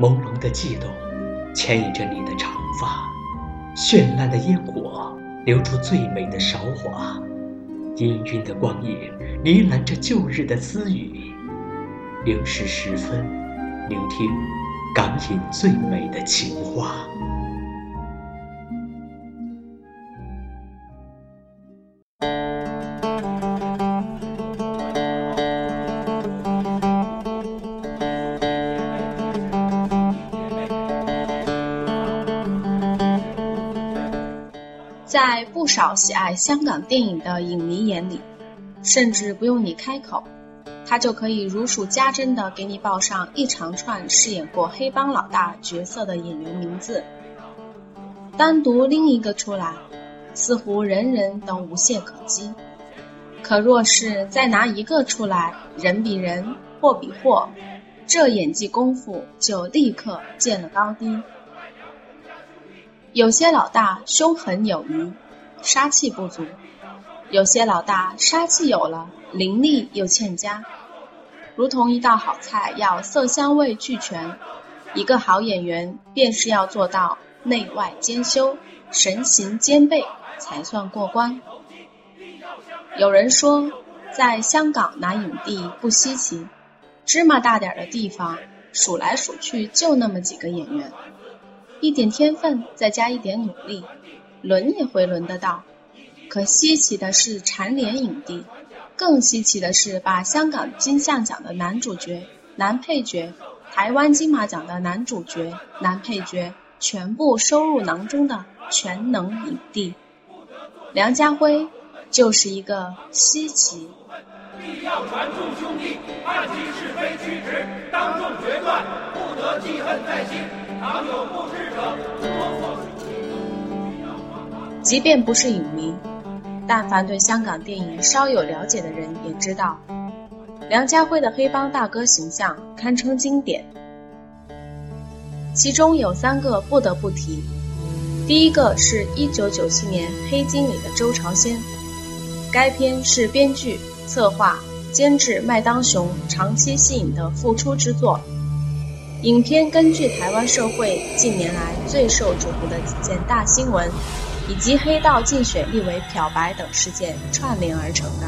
朦胧的悸动，牵引着你的长发；绚烂的烟火，流出最美的韶华；氤氲的光影，呢喃着旧日的私语。零时十分，聆听港影最美的情话。少喜爱香港电影的影迷眼里，甚至不用你开口，他就可以如数家珍地给你报上一长串饰演过黑帮老大角色的演员名字。单独拎一个出来，似乎人人都无懈可击；可若是再拿一个出来，人比人，货比货，这演技功夫就立刻见了高低。有些老大凶狠有余，杀气不足；有些老大杀气有了，灵力又欠佳。如同一道好菜要色香味俱全，一个好演员便是要做到内外兼修、神形兼备才算过关。有人说，在香港拿影帝不稀奇，芝麻大点的地方数来数去就那么几个演员。一点天分，再加一点努力，轮也会轮得到。可稀奇的是蝉联影帝，更稀奇的是把香港金像奖的男主角、男配角、台湾金马奖的男主角、男配角全部收入囊中的全能影帝。梁家辉就是一个稀奇。要传众兄弟，暗记是非曲直，当众决断，不得记恨在心。常有不知者，即便不是影迷，但凡对香港电影稍有了解的人也知道，梁家辉的黑帮大哥形象堪称经典。其中有三个不得不提，第一个是一九九七年《黑金》里的周朝鲜，该片是编剧。策划、监制麦当雄长期吸引的复出之作。影片根据台湾社会近年来最受瞩目的几件大新闻，以及黑道竞选立委漂白等事件串联而成的，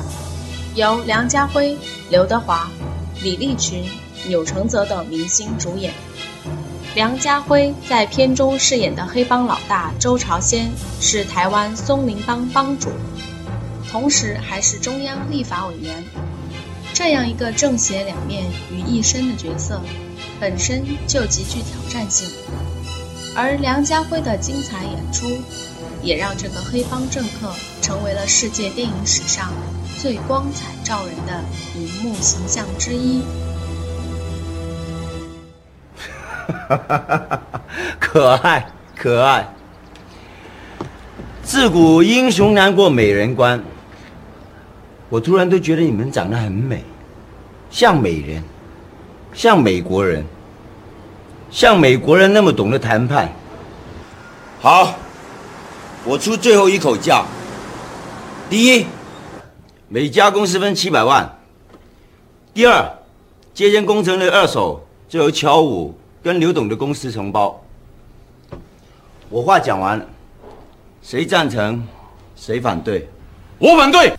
由梁家辉、刘德华、李立群、钮承泽等明星主演。梁家辉在片中饰演的黑帮老大周朝鲜，是台湾松林帮帮主。同时还是中央立法委员，这样一个正邪两面于一身的角色，本身就极具挑战性。而梁家辉的精彩演出，也让这个黑帮政客成为了世界电影史上最光彩照人的荧幕形象之一。可爱，可爱。自古英雄难过美人关。我突然都觉得你们长得很美，像美人，像美国人，像美国人那么懂得谈判。好，我出最后一口价。第一，每家公司分七百万。第二，接间工程的二手就由乔五跟刘董的公司承包。我话讲完了，谁赞成，谁反对？我反对。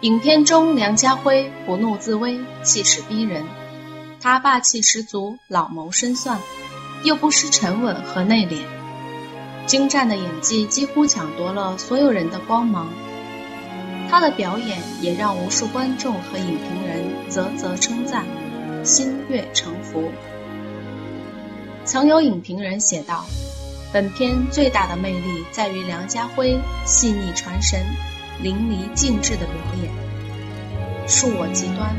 影片中，梁家辉不怒自威，气势逼人。他霸气十足，老谋深算，又不失沉稳和内敛。精湛的演技几乎抢夺了所有人的光芒。他的表演也让无数观众和影评人啧啧称赞，心悦诚服。曾有影评人写道：“本片最大的魅力在于梁家辉细腻传神。”淋漓尽致的表演，恕我极端，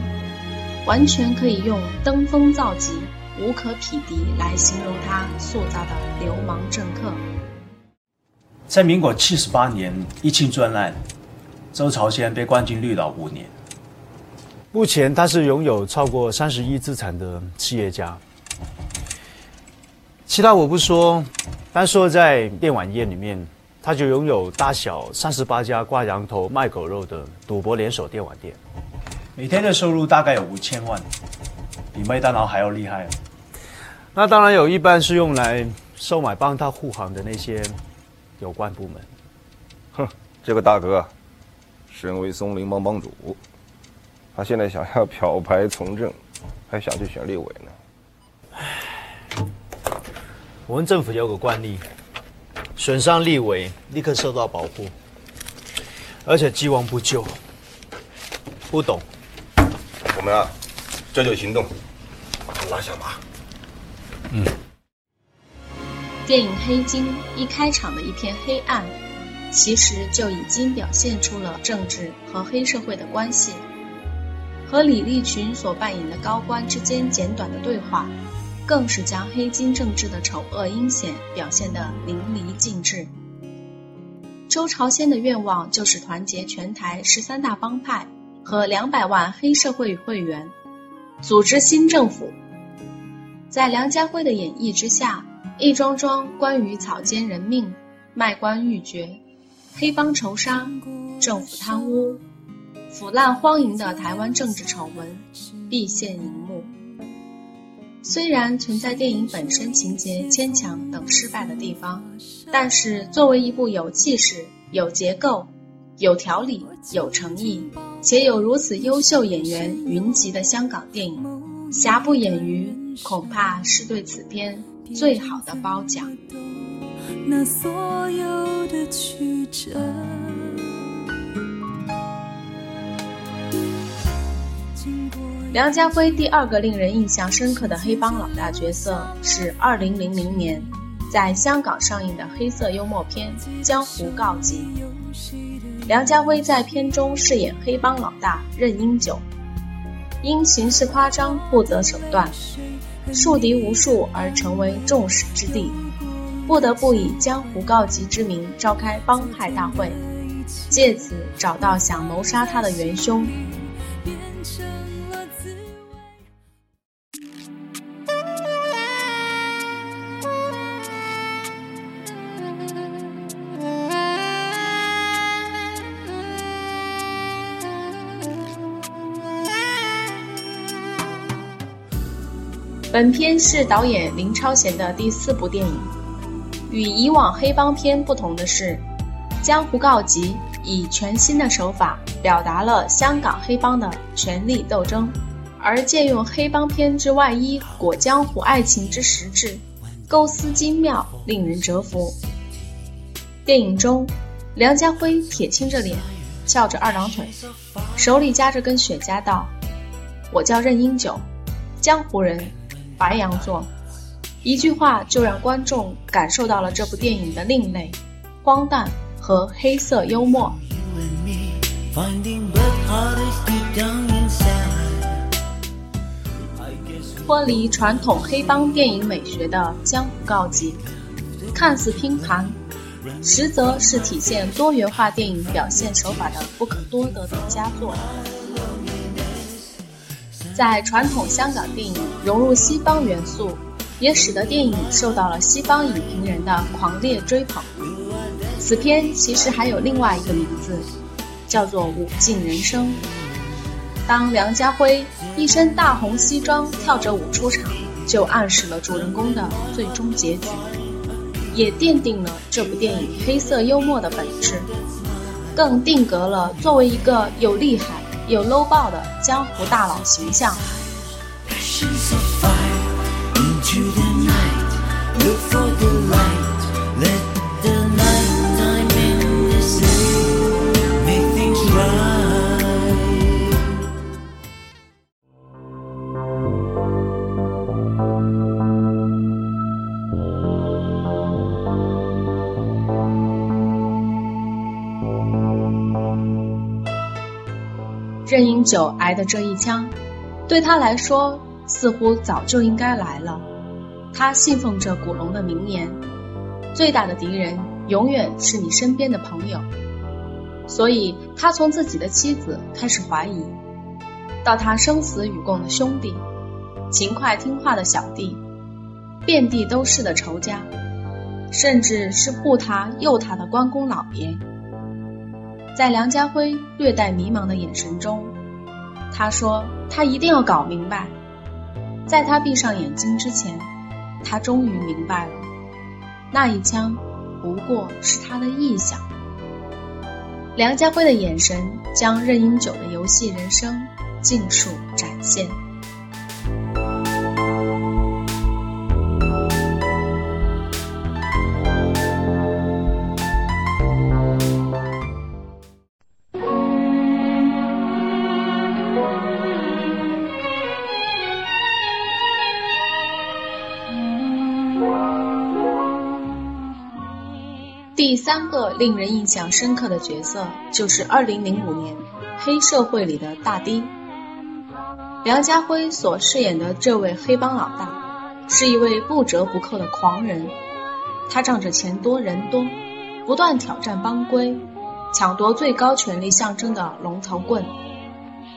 完全可以用登峰造极、无可匹敌来形容他塑造的流氓政客。在民国七十八年一清专案，周朝先被关进绿岛五年。目前他是拥有超过三十亿资产的企业家。其他我不说，单说在电玩业里面。他就拥有大小三十八家挂羊头卖狗肉的赌博连锁电玩店。每天的收入大概有五千万，比麦当劳还要厉害。那当然有一半是用来收买帮他护航的那些有关部门。哼，这个大哥，身为松林帮帮主，他现在想要漂白从政，还想去选立委呢。唉，我们政府有个惯例，选上立委立刻受到保护，而且既往不咎。不懂。我们啊，这就行动，拉下马。嗯。电影《黑金》一开场的一片黑暗，其实就已经表现出了政治和黑社会的关系。和李立群所扮演的高官之间简短的对话，更是将黑金政治的丑恶阴险表现得淋漓尽致。周朝先的愿望就是团结全台十三大帮派和两百万黑社会会员，组织新政府。在梁家辉的演绎之下，一桩桩关于草菅人命、卖官鬻爵、黑帮仇杀、政府贪污。腐烂荒淫的台湾政治丑闻必现荧幕。虽然存在电影本身情节牵强等失败的地方，但是作为一部有气势、有结构、有条理、有诚意，且有如此优秀演员云集的香港电影，瑕不掩瑜，恐怕是对此片最好的褒奖。那所有的曲折。梁家辉第二个令人印象深刻的黑帮老大角色是2000年在香港上映的黑色幽默片《江湖告急》。梁家辉在片中饰演黑帮老大任英九，因行事夸张不择手段，树敌无数而成为众矢之的，不得不以江湖告急之名召开帮派大会，借此找到想谋杀他的元凶。本片是导演林超贤的第四部电影。与以往黑帮片不同的是，《江湖告急》以全新的手法表达了香港黑帮的权力斗争，而借用黑帮片之外衣裹江湖爱情之实质，构思精妙，令人折服。电影中，梁家辉铁青着脸，翘着二郎腿，手里夹着根雪茄，道：“我叫任英九，江湖人。”白羊座，一句话就让观众感受到了这部电影的另类、荒诞和黑色幽默。脱离传统黑帮电影美学的《江湖告急》，看似拼盘，实则是体现多元化电影表现手法的不可多得的佳作。在传统香港电影融入西方元素，也使得电影受到了西方影评人的狂烈追捧。此片其实还有另外一个名字，叫做《舞尽人生》。当梁家辉一身大红西装跳着舞出场，就暗示了主人公的最终结局，也奠定了这部电影黑色幽默的本质，更定格了作为一个有厉害。有搂抱的江湖大佬形象。久挨的这一枪，对他来说似乎早就应该来了。他信奉着古龙的名言：“最大的敌人永远是你身边的朋友。”所以，他从自己的妻子开始怀疑，到他生死与共的兄弟、勤快听话的小弟、遍地都是的仇家，甚至是护他佑他的关公老爷。在梁家辉略带迷茫的眼神中，他说他一定要搞明白。在他闭上眼睛之前，他终于明白了，那一枪不过是他的臆想。梁家辉的眼神将任英九的游戏人生尽数展现。第三个令人印象深刻的角色，就是2005年黑社会里的大丁。梁家辉所饰演的这位黑帮老大，是一位不折不扣的狂人。他仗着钱多人多，不断挑战帮规，抢夺最高权力象征的龙头棍，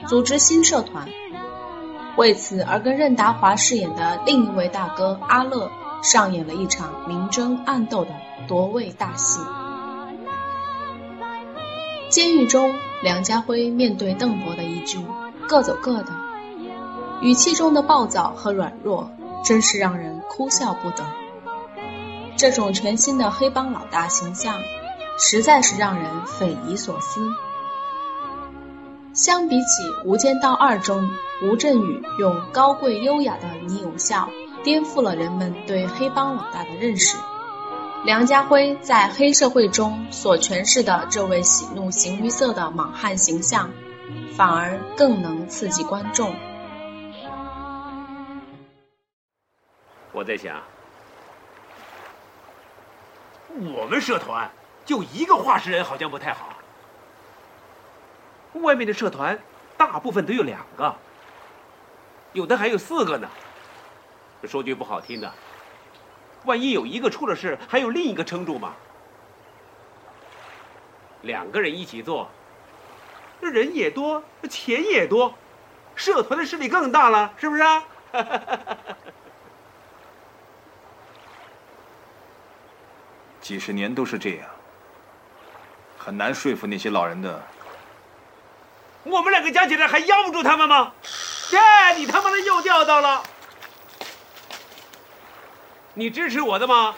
组织新社团。为此而跟任达华饰演的另一位大哥阿乐。上演了一场明争暗斗的夺位大戏。监狱中，梁家辉面对邓博的一句“各走各的”，语气中的暴躁和软弱，真是让人哭笑不得。这种全新的黑帮老大形象，实在是让人匪夷所思。相比起《无间道二》中吴镇宇用高贵优雅的你有笑。颠覆了人们对黑帮老大的认识。梁家辉在黑社会中所诠释的这位喜怒形于色的莽汉形象，反而更能刺激观众。我在想，我们社团就一个话事人，好像不太好。外面的社团大部分都有两个，有的还有四个呢。说句不好听的，万一有一个出了事，还有另一个撑住嘛。两个人一起做，那人也多，钱也多，社团的势力更大了，是不是啊？几十年都是这样，很难说服那些老人的。我们两个加起来还压不住他们吗？耶，你他妈的又钓到了！你支持我的吗？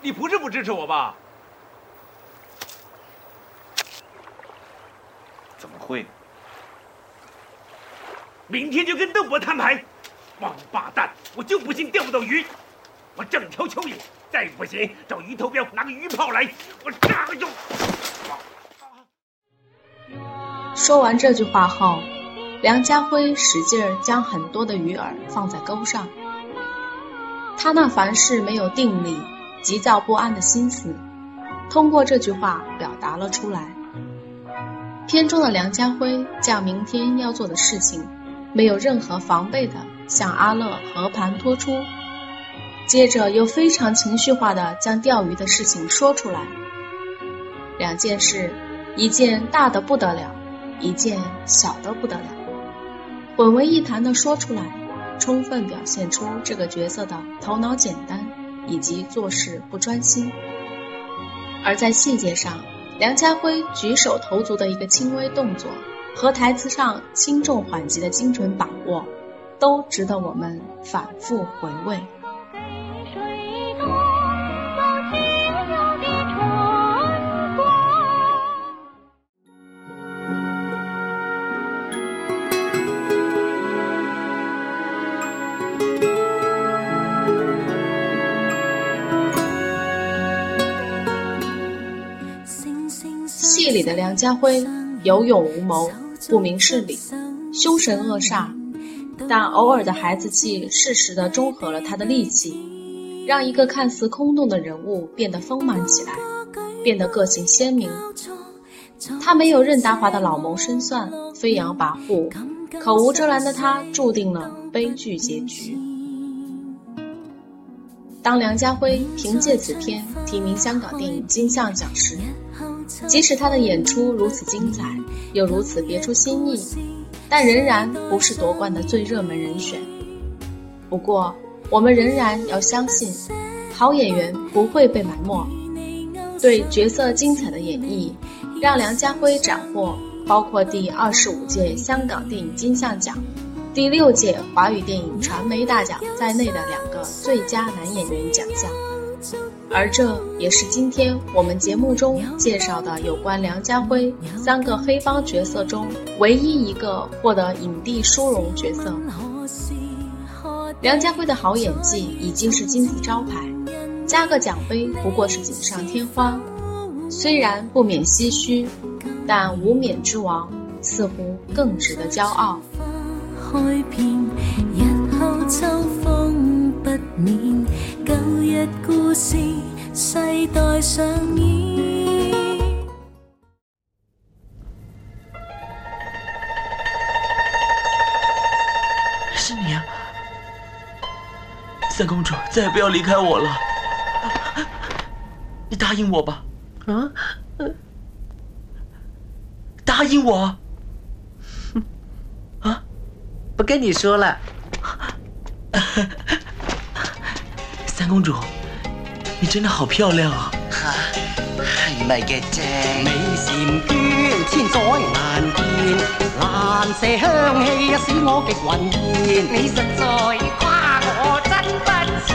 你不是不支持我吧？怎么会？明天就跟邓博摊牌！王八蛋，我就不信钓不到鱼！我整条蚯蚓，再不行找鱼头镖拿个鱼炮来，我炸了就。说完这句话后。梁家辉使劲儿将很多的鱼饵放在钩上，他那凡事没有定力、急躁不安的心思，通过这句话表达了出来。片中的梁家辉将明天要做的事情，没有任何防备的向阿乐和盘托出，接着又非常情绪化的将钓鱼的事情说出来。两件事，一件大的不得了，一件小的不得了。混为一谈的说出来，充分表现出这个角色的头脑简单以及做事不专心。而在细节上，梁家辉举手投足的一个轻微动作和台词上轻重缓急的精准把握，都值得我们反复回味。梁家辉有勇无谋，不明事理，凶神恶煞，但偶尔的孩子气适时的中和了他的戾气，让一个看似空洞的人物变得丰满起来，变得个性鲜明。他没有任达华的老谋深算、飞扬跋扈，口无遮拦的他注定了悲剧结局。当梁家辉凭借此片提名香港电影金像奖时，即使他的演出如此精彩，又如此别出心意，但仍然不是夺冠的最热门人选。不过，我们仍然要相信，好演员不会被埋没。对角色精彩的演绎，让梁家辉斩获包括第二十五届香港电影金像奖、第六届华语电影传媒大奖在内的两个最佳男演员奖项。而这也是今天我们节目中介绍的有关梁家辉三个黑帮角色中唯一一个获得影帝殊荣角色。梁家辉的好演技已经是金字招牌，加个奖杯不过是锦上添花。虽然不免唏嘘，但无冕之王似乎更值得骄傲。旧日故事，世代上演。是你啊，三公主，再也不要离开我了。你答应我吧，啊，答应我。啊，不跟你说了。三公主，你真的好漂亮啊！係咪嘅啫？美蟬娟，千載難見，蘭麝香氣使我極魂現。你實在誇我真不淺，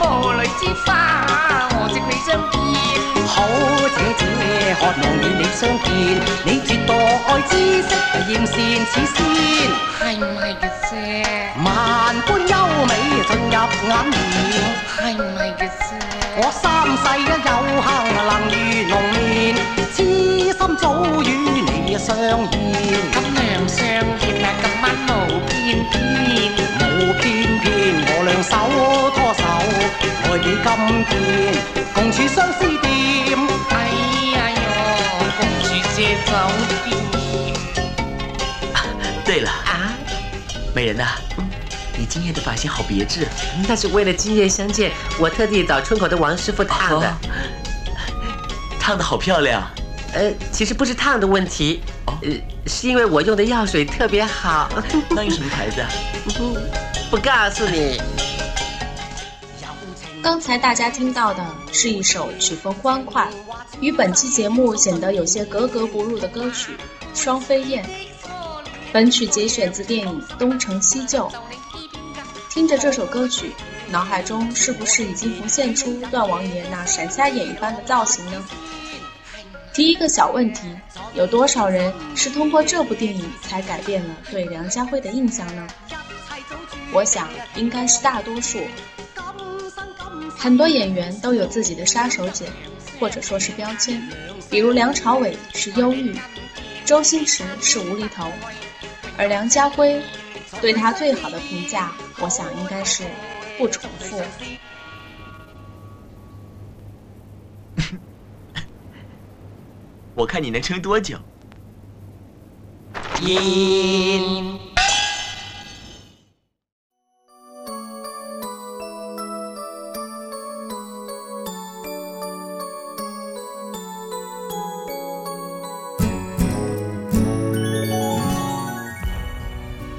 魔女之花，我值你相見。好姐姐，渴望與你相見，你絕墮愛之色，艷羨似仙。係咪嘅啫？萬般優美眼面。係咪嘅啫？我三世有幸能遇濃眠，痴心早與你相見。咁樣相見啊，今晚無偏偏，無偏偏，我兩手拖手，愛你今天共處相思店。哎呀喲，共處借酒店。对了啊，美人呐。你今夜的发型好别致，那是为了今夜相见，我特地找村口的王师傅烫的。烫的好漂亮。呃，其实不是烫的问题，呃，是因为我用的药水特别好。那用什么牌子啊？不告诉你。刚才大家听到的是一首曲风欢快，与本期节目显得有些格格不入的歌曲《双飞燕》。本曲节选自电影《东成西就》。听着这首歌曲，脑海中是不是已经浮现出段王爷那闪瞎眼一般的造型呢？提一个小问题：有多少人是通过这部电影才改变了对梁家辉的印象呢？我想应该是大多数。很多演员都有自己的杀手锏，或者说是标签，比如梁朝伟是忧郁，周星驰是无厘头，而梁家辉。对他最好的评价，我想应该是不重复。我看你能撑多久？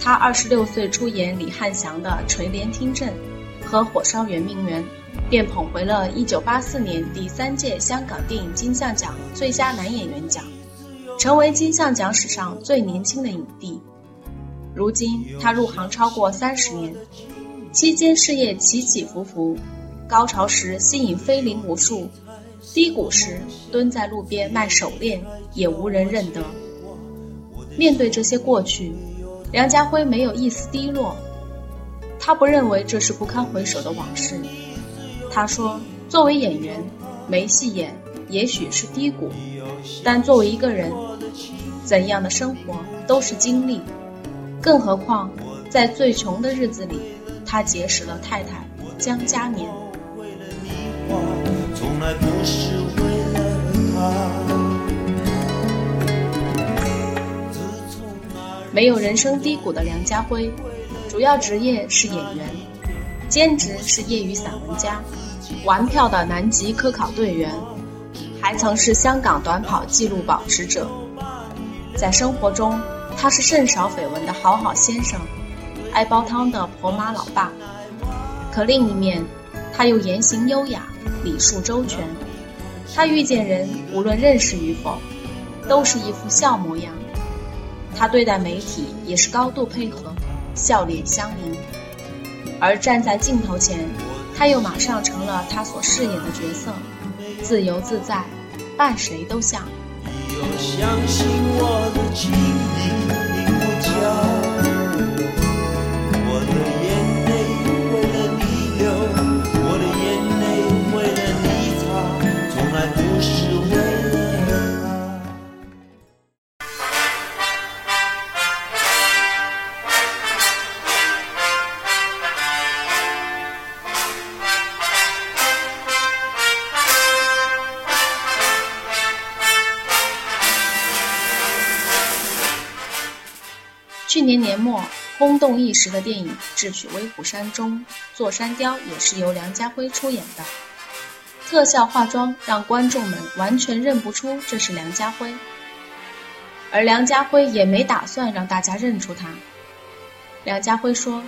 他二十六岁出演李汉祥的《垂帘听政》和《火烧圆明园》，便捧回了一九八四年第三届香港电影金像奖最佳男演员奖，成为金像奖史上最年轻的影帝。如今他入行超过三十年，期间事业起起伏伏，高潮时吸引菲林无数，低谷时蹲在路边卖手链也无人认得。面对这些过去。梁家辉没有一丝低落，他不认为这是不堪回首的往事。他说：“作为演员，没戏演也许是低谷，但作为一个人，怎样的生活都是经历。更何况，在最穷的日子里，他结识了太太江嘉年。”没有人生低谷的梁家辉，主要职业是演员，兼职是业余散文家，玩票的南极科考队员，还曾是香港短跑纪录保持者。在生活中，他是甚少绯闻的好好先生，爱煲汤的婆妈老爸。可另一面，他又言行优雅，礼数周全。他遇见人，无论认识与否，都是一副笑模样。他对待媒体也是高度配合，笑脸相迎。而站在镜头前，他又马上成了他所饰演的角色，自由自在，扮谁都像。相信我的情去轰动一时的电影《智取威虎山》中，座山雕也是由梁家辉出演的。特效化妆让观众们完全认不出这是梁家辉，而梁家辉也没打算让大家认出他。梁家辉说：“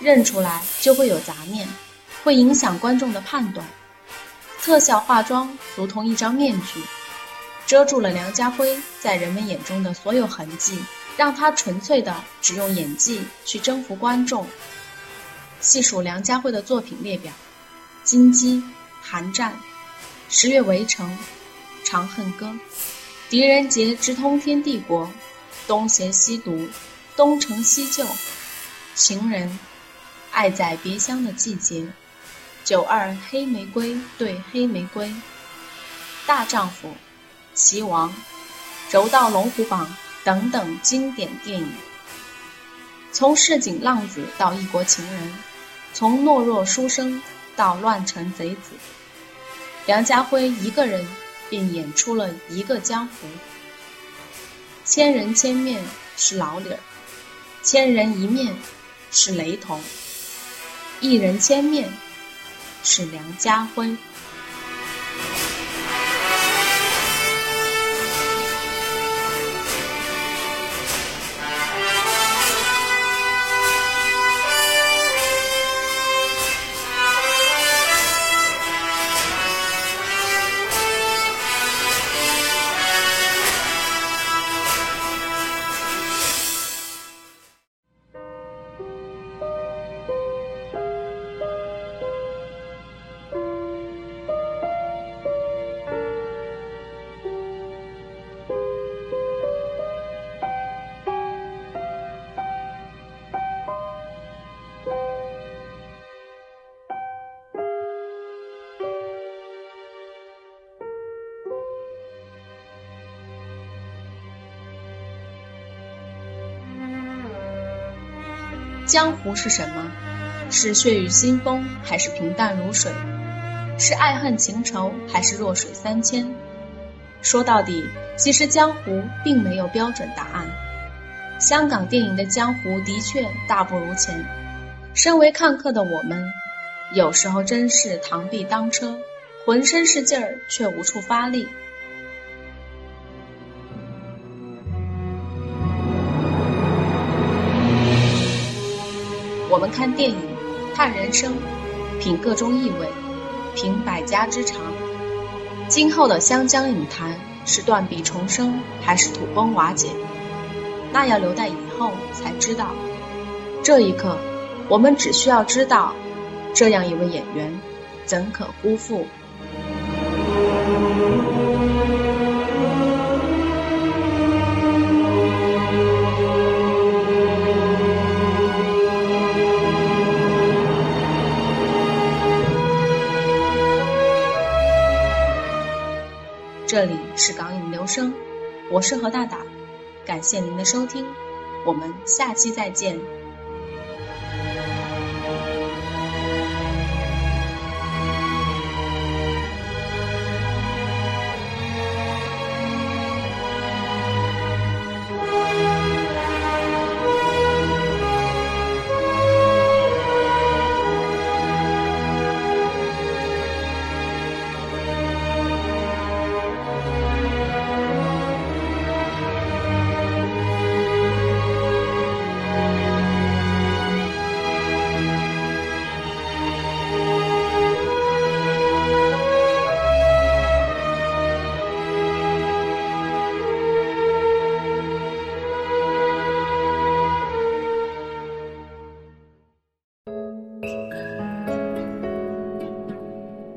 认出来就会有杂念，会影响观众的判断。特效化妆如同一张面具，遮住了梁家辉在人们眼中的所有痕迹。”让他纯粹的只用演技去征服观众。细数梁家辉的作品列表：《金鸡》《寒战》《十月围城》《长恨歌》《狄仁杰之通天帝国》《东邪西毒》《东成西就》《情人》《爱在别乡的季节》《九二黑玫瑰对黑玫瑰》《大丈夫》《齐王》《柔道龙虎榜》。等等经典电影，从市井浪子到异国情人，从懦弱书生到乱臣贼子，梁家辉一个人便演出了一个江湖。千人千面是老李儿，千人一面是雷同，一人千面是梁家辉。江湖是什么？是血雨腥风，还是平淡如水？是爱恨情仇，还是弱水三千？说到底，其实江湖并没有标准答案。香港电影的江湖的确大不如前。身为看客的我们，有时候真是螳臂当车，浑身是劲儿，却无处发力。看电影，看人生，品各中意味，品百家之长。今后的湘江影坛是断壁重生，还是土崩瓦解？那要留待以后才知道。这一刻，我们只需要知道，这样一位演员，怎可辜负？这里是港影留声，我是何大大，感谢您的收听，我们下期再见。